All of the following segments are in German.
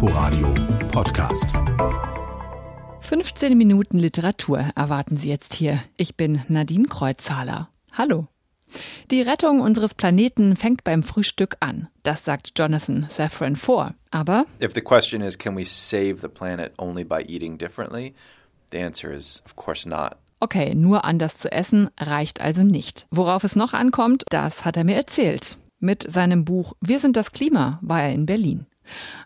Inforadio Podcast. 15 Minuten Literatur erwarten Sie jetzt hier. Ich bin Nadine Kreuzhaler. Hallo. Die Rettung unseres Planeten fängt beim Frühstück an. Das sagt Jonathan Safran Foer. Aber If the question is can we save the planet only by eating differently? The answer is of course not. okay, nur anders zu essen reicht also nicht. Worauf es noch ankommt, das hat er mir erzählt. Mit seinem Buch Wir sind das Klima war er in Berlin.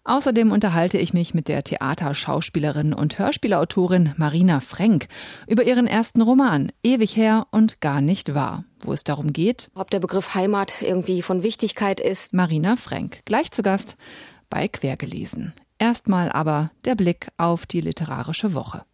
Außerdem unterhalte ich mich mit der Theaterschauspielerin und Hörspielautorin Marina Frenk über ihren ersten Roman Ewig her und gar nicht wahr, wo es darum geht, ob der Begriff Heimat irgendwie von Wichtigkeit ist. Marina Frenk, gleich zu Gast bei Quergelesen. Erstmal aber der Blick auf die literarische Woche.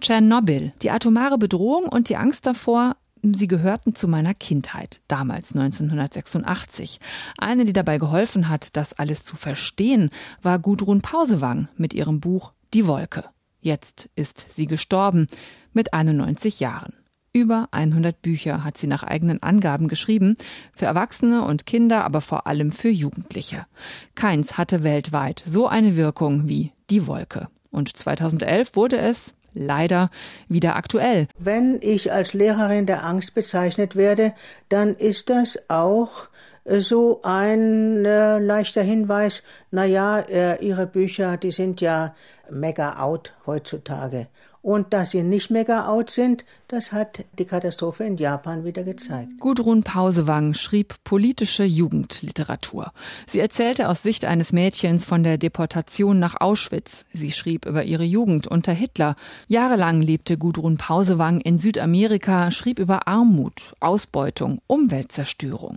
Tschernobyl, die atomare Bedrohung und die Angst davor, sie gehörten zu meiner Kindheit, damals 1986. Eine, die dabei geholfen hat, das alles zu verstehen, war Gudrun Pausewang mit ihrem Buch Die Wolke. Jetzt ist sie gestorben mit 91 Jahren. Über 100 Bücher hat sie nach eigenen Angaben geschrieben, für Erwachsene und Kinder, aber vor allem für Jugendliche. Keins hatte weltweit so eine Wirkung wie Die Wolke. Und 2011 wurde es leider wieder aktuell. Wenn ich als Lehrerin der Angst bezeichnet werde, dann ist das auch äh, so ein äh, leichter Hinweis, na ja, äh, Ihre Bücher, die sind ja mega out heutzutage. Und dass sie nicht mega out sind, das hat die Katastrophe in Japan wieder gezeigt. Gudrun Pausewang schrieb politische Jugendliteratur. Sie erzählte aus Sicht eines Mädchens von der Deportation nach Auschwitz. Sie schrieb über ihre Jugend unter Hitler. Jahrelang lebte Gudrun Pausewang in Südamerika, schrieb über Armut, Ausbeutung, Umweltzerstörung.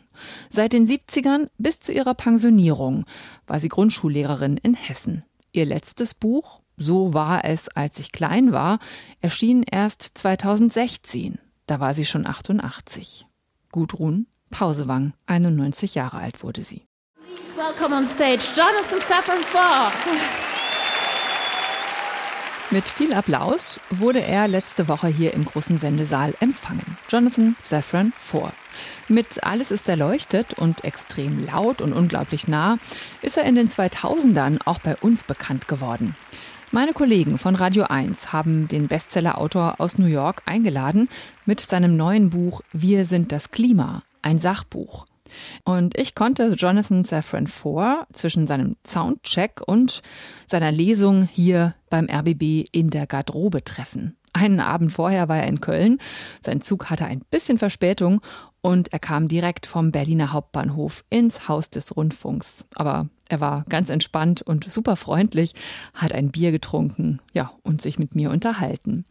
Seit den 70ern bis zu ihrer Pensionierung war sie Grundschullehrerin in Hessen. Ihr letztes Buch so war es, als ich klein war, erschien erst 2016. Da war sie schon 88. Gudrun Pausewang, 91 Jahre alt wurde sie. Please welcome on stage Jonathan Safran Foer. Mit viel Applaus wurde er letzte Woche hier im großen Sendesaal empfangen. Jonathan Safran Foer. Mit Alles ist erleuchtet und extrem laut und unglaublich nah ist er in den 2000ern auch bei uns bekannt geworden. Meine Kollegen von Radio 1 haben den Bestsellerautor aus New York eingeladen mit seinem neuen Buch Wir sind das Klima, ein Sachbuch. Und ich konnte Jonathan Safran Foer zwischen seinem Soundcheck und seiner Lesung hier beim RBB in der Garderobe treffen. Einen Abend vorher war er in Köln. Sein Zug hatte ein bisschen Verspätung und er kam direkt vom Berliner Hauptbahnhof ins Haus des Rundfunks. Aber er war ganz entspannt und super freundlich, hat ein Bier getrunken, ja, und sich mit mir unterhalten.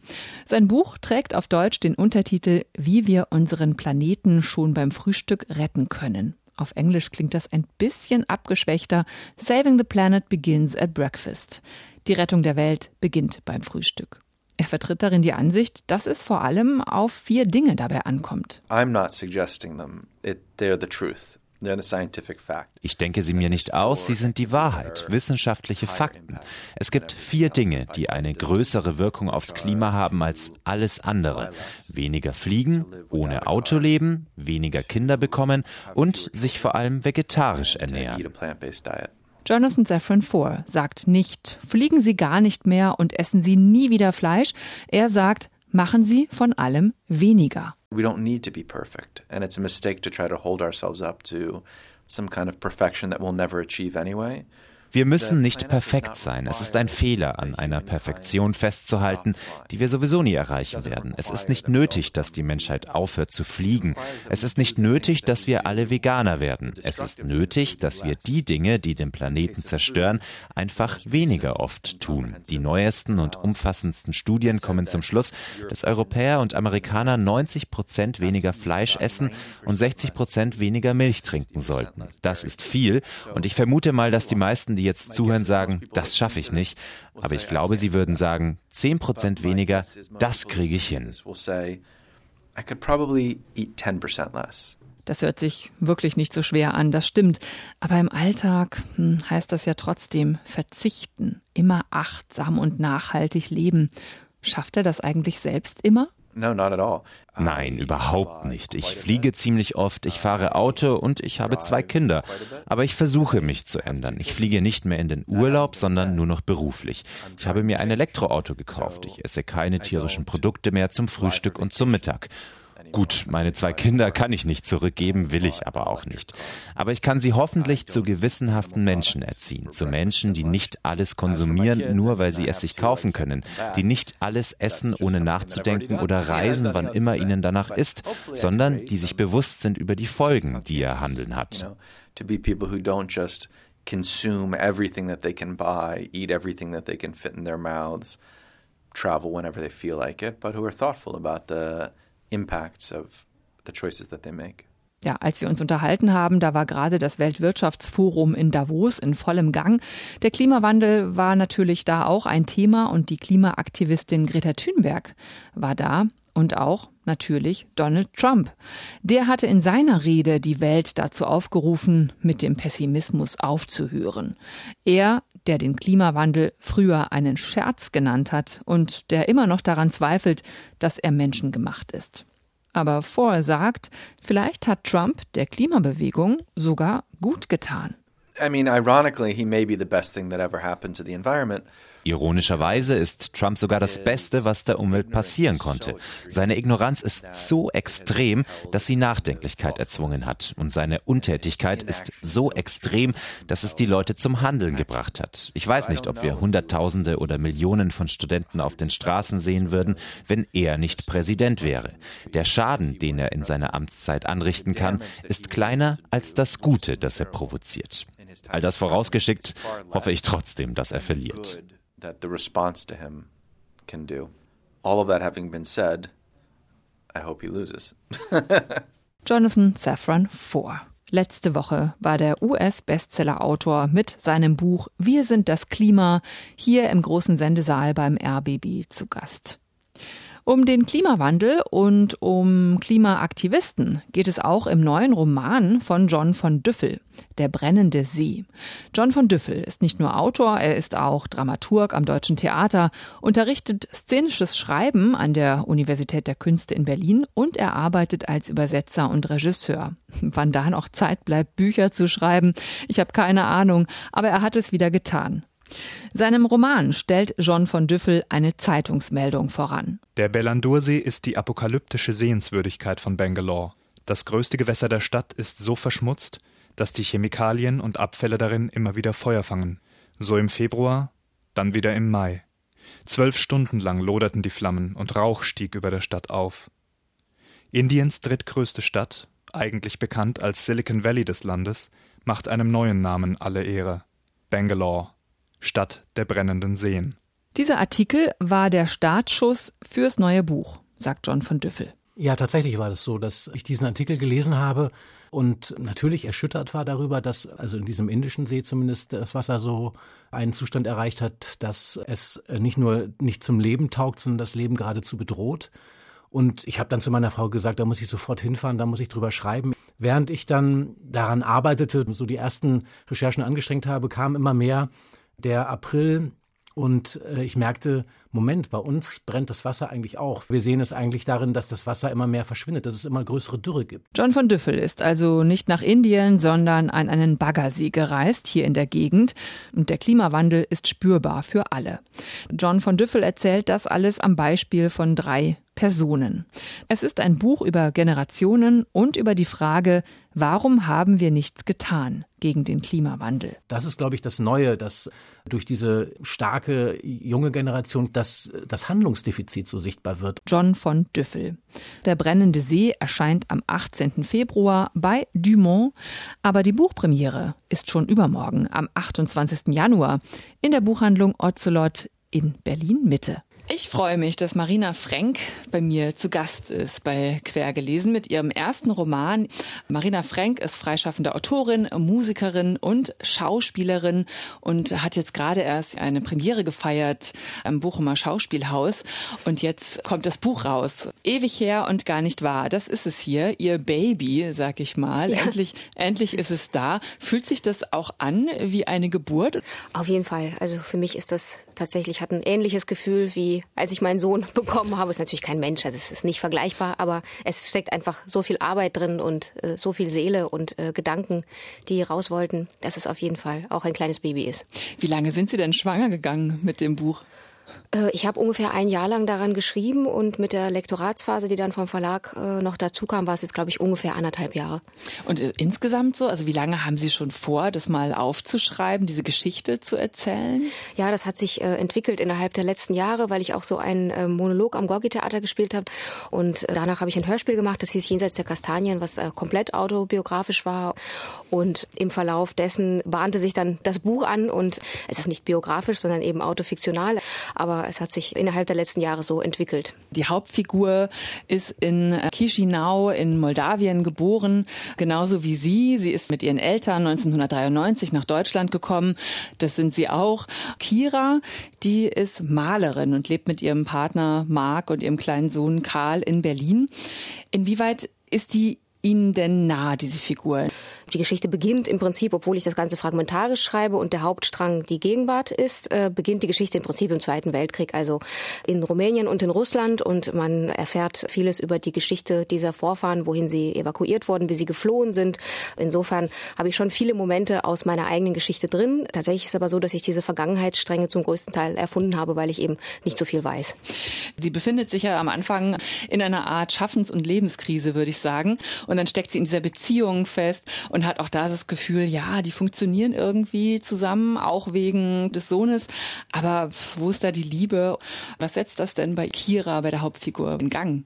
Sein Buch trägt auf Deutsch den Untertitel Wie wir unseren Planeten schon beim Frühstück retten können. Auf Englisch klingt das ein bisschen abgeschwächter. Saving the Planet begins at breakfast. Die Rettung der Welt beginnt beim Frühstück. Er vertritt darin die Ansicht, dass es vor allem auf vier Dinge dabei ankommt. I'm not suggesting them. It, they're the truth. Ich denke sie mir nicht aus, sie sind die Wahrheit, wissenschaftliche Fakten. Es gibt vier Dinge, die eine größere Wirkung aufs Klima haben als alles andere. Weniger fliegen, ohne Auto leben, weniger Kinder bekommen und sich vor allem vegetarisch ernähren. Jonathan Safran Foer sagt nicht, fliegen Sie gar nicht mehr und essen Sie nie wieder Fleisch. Er sagt, machen Sie von allem weniger. We don't need to be perfect, and it's a mistake to try to hold ourselves up to some kind of perfection that we'll never achieve anyway. Wir müssen nicht perfekt sein. Es ist ein Fehler, an einer Perfektion festzuhalten, die wir sowieso nie erreichen werden. Es ist nicht nötig, dass die Menschheit aufhört zu fliegen. Es ist nicht nötig, dass wir alle Veganer werden. Es ist nötig, dass wir die Dinge, die den Planeten zerstören, einfach weniger oft tun. Die neuesten und umfassendsten Studien kommen zum Schluss, dass Europäer und Amerikaner 90 Prozent weniger Fleisch essen und 60 Prozent weniger Milch trinken sollten. Das ist viel und ich vermute mal, dass die meisten, die jetzt zuhören, sagen, das schaffe ich nicht. Aber ich glaube, sie würden sagen, 10 Prozent weniger, das kriege ich hin. Das hört sich wirklich nicht so schwer an, das stimmt. Aber im Alltag hm, heißt das ja trotzdem verzichten, immer achtsam und nachhaltig leben. Schafft er das eigentlich selbst immer? Nein, überhaupt nicht. Ich fliege ziemlich oft, ich fahre Auto und ich habe zwei Kinder. Aber ich versuche mich zu ändern. Ich fliege nicht mehr in den Urlaub, sondern nur noch beruflich. Ich habe mir ein Elektroauto gekauft. Ich esse keine tierischen Produkte mehr zum Frühstück und zum Mittag. Gut, meine zwei Kinder kann ich nicht zurückgeben, will ich aber auch nicht. Aber ich kann sie hoffentlich zu gewissenhaften Menschen erziehen, zu Menschen, die nicht alles konsumieren, nur weil sie es sich kaufen können, die nicht alles essen, ohne nachzudenken oder reisen, wann immer ihnen danach ist, sondern die sich bewusst sind über die Folgen, die ihr Handeln hat. consume everything that they can buy, eat everything that they can fit in their mouths, travel whenever they feel like it, but who are thoughtful about the impacts of the choices that they make. Ja, als wir uns unterhalten haben, da war gerade das Weltwirtschaftsforum in Davos in vollem Gang. Der Klimawandel war natürlich da auch ein Thema und die Klimaaktivistin Greta Thunberg war da und auch natürlich Donald Trump. Der hatte in seiner Rede die Welt dazu aufgerufen, mit dem Pessimismus aufzuhören. Er, der den Klimawandel früher einen Scherz genannt hat und der immer noch daran zweifelt, dass er menschengemacht ist. Aber vorher sagt, vielleicht hat Trump der Klimabewegung sogar gut getan. I mean, ironically, he may be the best thing that ever happened to the environment. Ironischerweise ist Trump sogar das Beste, was der Umwelt passieren konnte. Seine Ignoranz ist so extrem, dass sie Nachdenklichkeit erzwungen hat. Und seine Untätigkeit ist so extrem, dass es die Leute zum Handeln gebracht hat. Ich weiß nicht, ob wir Hunderttausende oder Millionen von Studenten auf den Straßen sehen würden, wenn er nicht Präsident wäre. Der Schaden, den er in seiner Amtszeit anrichten kann, ist kleiner als das Gute, das er provoziert. All das vorausgeschickt, hoffe ich trotzdem, dass er verliert. That the response to him can do. All of that having been said, I hope he loses. Jonathan Safran Foer. Letzte Woche war der US-Bestseller-Autor mit seinem Buch Wir sind das Klima hier im großen Sendesaal beim RBB zu Gast. Um den Klimawandel und um Klimaaktivisten geht es auch im neuen Roman von John von Düffel, Der brennende See. John von Düffel ist nicht nur Autor, er ist auch Dramaturg am Deutschen Theater, unterrichtet szenisches Schreiben an der Universität der Künste in Berlin und er arbeitet als Übersetzer und Regisseur. Wann da noch Zeit bleibt, Bücher zu schreiben, ich habe keine Ahnung, aber er hat es wieder getan. Seinem Roman stellt John von Düffel eine Zeitungsmeldung voran. Der Bellandursee ist die apokalyptische Sehenswürdigkeit von Bangalore. Das größte Gewässer der Stadt ist so verschmutzt, dass die Chemikalien und Abfälle darin immer wieder Feuer fangen. So im Februar, dann wieder im Mai. Zwölf Stunden lang loderten die Flammen und Rauch stieg über der Stadt auf. Indiens drittgrößte Stadt, eigentlich bekannt als Silicon Valley des Landes, macht einem neuen Namen alle Ehre. Bangalore. Stadt der brennenden Seen. Dieser Artikel war der Startschuss fürs neue Buch, sagt John von Düffel. Ja, tatsächlich war es das so, dass ich diesen Artikel gelesen habe und natürlich erschüttert war darüber, dass also in diesem indischen See zumindest das Wasser so einen Zustand erreicht hat, dass es nicht nur nicht zum Leben taugt, sondern das Leben geradezu bedroht. Und ich habe dann zu meiner Frau gesagt, da muss ich sofort hinfahren, da muss ich drüber schreiben. Während ich dann daran arbeitete, so die ersten Recherchen angestrengt habe, kam immer mehr der April und äh, ich merkte, Moment, bei uns brennt das Wasser eigentlich auch. Wir sehen es eigentlich darin, dass das Wasser immer mehr verschwindet, dass es immer größere Dürre gibt. John von Düffel ist also nicht nach Indien, sondern an einen Baggersee gereist, hier in der Gegend. Und der Klimawandel ist spürbar für alle. John von Düffel erzählt das alles am Beispiel von drei Personen. Es ist ein Buch über Generationen und über die Frage, warum haben wir nichts getan gegen den Klimawandel? Das ist, glaube ich, das Neue, dass durch diese starke junge Generation das, das Handlungsdefizit so sichtbar wird. John von Düffel. Der brennende See erscheint am 18. Februar bei Dumont, aber die Buchpremiere ist schon übermorgen am 28. Januar in der Buchhandlung Ocelot in Berlin Mitte. Ich freue mich, dass Marina Frenk bei mir zu Gast ist bei Quergelesen mit ihrem ersten Roman. Marina Frenk ist freischaffende Autorin, Musikerin und Schauspielerin und hat jetzt gerade erst eine Premiere gefeiert am Bochumer Schauspielhaus. Und jetzt kommt das Buch raus. Ewig her und gar nicht wahr. Das ist es hier. Ihr Baby, sag ich mal. Ja. Endlich, endlich ist es da. Fühlt sich das auch an wie eine Geburt? Auf jeden Fall. Also für mich ist das tatsächlich, hat ein ähnliches Gefühl wie als ich meinen Sohn bekommen habe. Ist natürlich kein Mensch, also es ist nicht vergleichbar, aber es steckt einfach so viel Arbeit drin und äh, so viel Seele und äh, Gedanken, die raus wollten, dass es auf jeden Fall auch ein kleines Baby ist. Wie lange sind Sie denn schwanger gegangen mit dem Buch? Äh, ich habe ungefähr ein Jahr lang daran geschrieben und mit der Lektoratsphase, die dann vom Verlag äh, noch dazu kam, war es jetzt, glaube ich, ungefähr anderthalb Jahre. Und äh, insgesamt so, also wie lange haben Sie schon vor, das mal aufzuschreiben, diese Geschichte zu erzählen? Ja, das hat sich entwickelt innerhalb der letzten Jahre, weil ich auch so einen Monolog am Gorki-Theater gespielt habe. Und danach habe ich ein Hörspiel gemacht, das hieß Jenseits der Kastanien, was komplett autobiografisch war. Und im Verlauf dessen bahnte sich dann das Buch an und es ist nicht biografisch, sondern eben autofiktional aber es hat sich innerhalb der letzten Jahre so entwickelt. Die Hauptfigur ist in Chisinau in Moldawien geboren, genauso wie sie. Sie ist mit ihren Eltern 1993 nach Deutschland gekommen. Das sind sie auch. Kira, die ist Malerin und lebt mit ihrem Partner Marc und ihrem kleinen Sohn Karl in Berlin. Inwieweit ist die Ihnen denn nahe, diese Figur? Die Geschichte beginnt im Prinzip, obwohl ich das Ganze fragmentarisch schreibe und der Hauptstrang die Gegenwart ist, äh, beginnt die Geschichte im Prinzip im Zweiten Weltkrieg, also in Rumänien und in Russland und man erfährt vieles über die Geschichte dieser Vorfahren, wohin sie evakuiert wurden, wie sie geflohen sind. Insofern habe ich schon viele Momente aus meiner eigenen Geschichte drin. Tatsächlich ist es aber so, dass ich diese Vergangenheitsstränge zum größten Teil erfunden habe, weil ich eben nicht so viel weiß. Sie befindet sich ja am Anfang in einer Art Schaffens- und Lebenskrise, würde ich sagen. Und dann steckt sie in dieser Beziehung fest hat auch da das Gefühl, ja, die funktionieren irgendwie zusammen, auch wegen des Sohnes. Aber wo ist da die Liebe? Was setzt das denn bei Kira, bei der Hauptfigur, in Gang?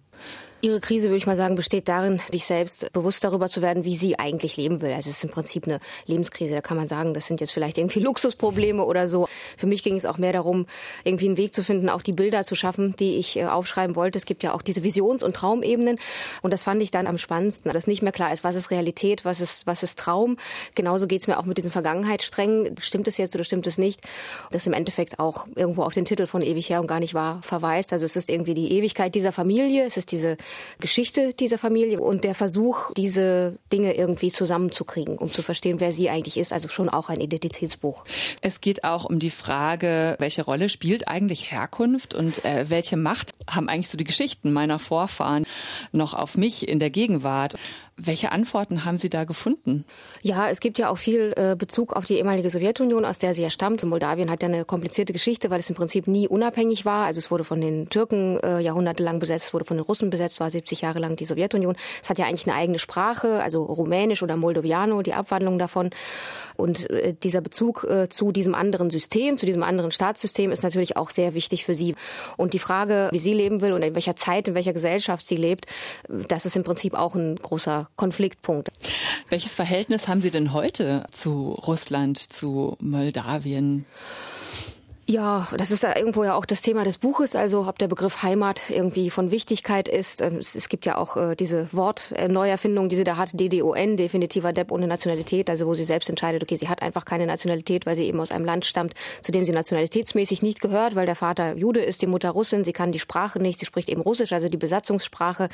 Ihre Krise, würde ich mal sagen, besteht darin, sich selbst bewusst darüber zu werden, wie sie eigentlich leben will. Also es ist im Prinzip eine Lebenskrise. Da kann man sagen, das sind jetzt vielleicht irgendwie Luxusprobleme oder so. Für mich ging es auch mehr darum, irgendwie einen Weg zu finden, auch die Bilder zu schaffen, die ich äh, aufschreiben wollte. Es gibt ja auch diese Visions- und Traumebenen. Und das fand ich dann am spannendsten, dass nicht mehr klar ist, was ist Realität, was ist, was ist Traum. Genauso geht es mir auch mit diesen Vergangenheitssträngen. Stimmt es jetzt oder stimmt es nicht? Das im Endeffekt auch irgendwo auf den Titel von Ewig her und gar nicht wahr verweist. Also es ist irgendwie die Ewigkeit dieser Familie. Es ist diese Geschichte dieser Familie und der Versuch, diese Dinge irgendwie zusammenzukriegen, um zu verstehen, wer sie eigentlich ist. Also schon auch ein Identitätsbuch. Es geht auch um die Frage, welche Rolle spielt eigentlich Herkunft und äh, welche Macht haben eigentlich so die Geschichten meiner Vorfahren noch auf mich in der Gegenwart? Welche Antworten haben Sie da gefunden? Ja, es gibt ja auch viel äh, Bezug auf die ehemalige Sowjetunion, aus der sie ja stammt. Moldawien hat ja eine komplizierte Geschichte, weil es im Prinzip nie unabhängig war. Also es wurde von den Türken äh, jahrhundertelang besetzt, es wurde von den Russen besetzt, war 70 Jahre lang die Sowjetunion. Es hat ja eigentlich eine eigene Sprache, also Rumänisch oder Moldoviano, die Abwandlung davon. Und äh, dieser Bezug äh, zu diesem anderen System, zu diesem anderen Staatssystem ist natürlich auch sehr wichtig für sie. Und die Frage, wie sie leben will und in welcher Zeit, in welcher Gesellschaft sie lebt, das ist im Prinzip auch ein großer Konfliktpunkt. Welches Verhältnis haben Sie denn heute zu Russland, zu Moldawien? Ja, das ist da irgendwo ja auch das Thema des Buches, also ob der Begriff Heimat irgendwie von Wichtigkeit ist. Ähm, es gibt ja auch äh, diese Wortneuerfindung, die sie da hat, DDON, definitiver Depp ohne Nationalität, also wo sie selbst entscheidet, okay, sie hat einfach keine Nationalität, weil sie eben aus einem Land stammt, zu dem sie nationalitätsmäßig nicht gehört, weil der Vater Jude ist, die Mutter Russin, sie kann die Sprache nicht, sie spricht eben Russisch, also die Besatzungssprache.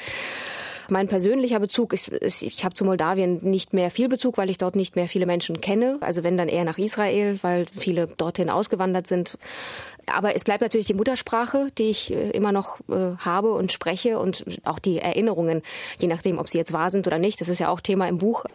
Mein persönlicher Bezug ist, ist ich habe zu Moldawien nicht mehr viel Bezug, weil ich dort nicht mehr viele Menschen kenne. Also wenn dann eher nach Israel, weil viele dorthin ausgewandert sind. Aber es bleibt natürlich die Muttersprache, die ich äh, immer noch äh, habe und spreche und auch die Erinnerungen, je nachdem, ob sie jetzt wahr sind oder nicht. Das ist ja auch Thema im Buch.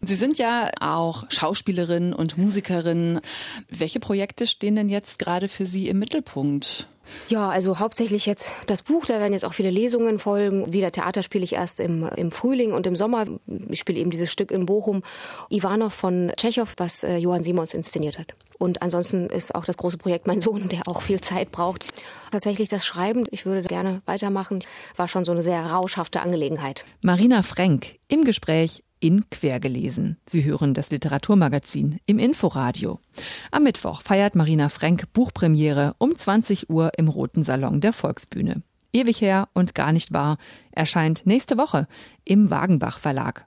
Sie sind ja auch Schauspielerin und Musikerin. Welche Projekte stehen denn jetzt gerade für Sie im Mittelpunkt? Ja, also hauptsächlich jetzt das Buch, da werden jetzt auch viele Lesungen folgen. Wieder Theater spiele ich erst im, im Frühling und im Sommer. Ich spiele eben dieses Stück in Bochum, Ivanov von Tschechow, was äh, Johann Simons inszeniert hat. Und ansonsten ist auch das große Projekt mein Sohn, der auch viel Zeit braucht. Tatsächlich das Schreiben, ich würde gerne weitermachen, war schon so eine sehr rauschhafte Angelegenheit. Marina Frenk im Gespräch in Quergelesen. Sie hören das Literaturmagazin im Inforadio. Am Mittwoch feiert Marina Frenk Buchpremiere um 20 Uhr im Roten Salon der Volksbühne. Ewig her und gar nicht wahr erscheint nächste Woche im Wagenbach Verlag.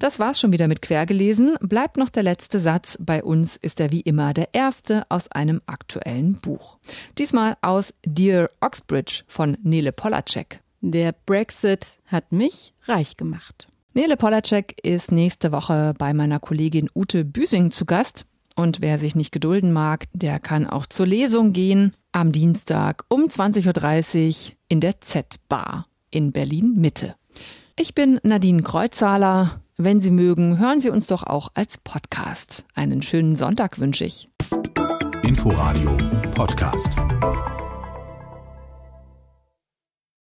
Das war's schon wieder mit Quergelesen. Bleibt noch der letzte Satz. Bei uns ist er wie immer der erste aus einem aktuellen Buch. Diesmal aus Dear Oxbridge von Nele Polacek. Der Brexit hat mich reich gemacht. Nele Polacek ist nächste Woche bei meiner Kollegin Ute Büsing zu Gast. Und wer sich nicht gedulden mag, der kann auch zur Lesung gehen. am Dienstag um 20.30 Uhr in der Z-Bar in Berlin Mitte. Ich bin Nadine Kreuzhaler. Wenn Sie mögen, hören Sie uns doch auch als Podcast. Einen schönen Sonntag wünsche ich. Inforadio Podcast.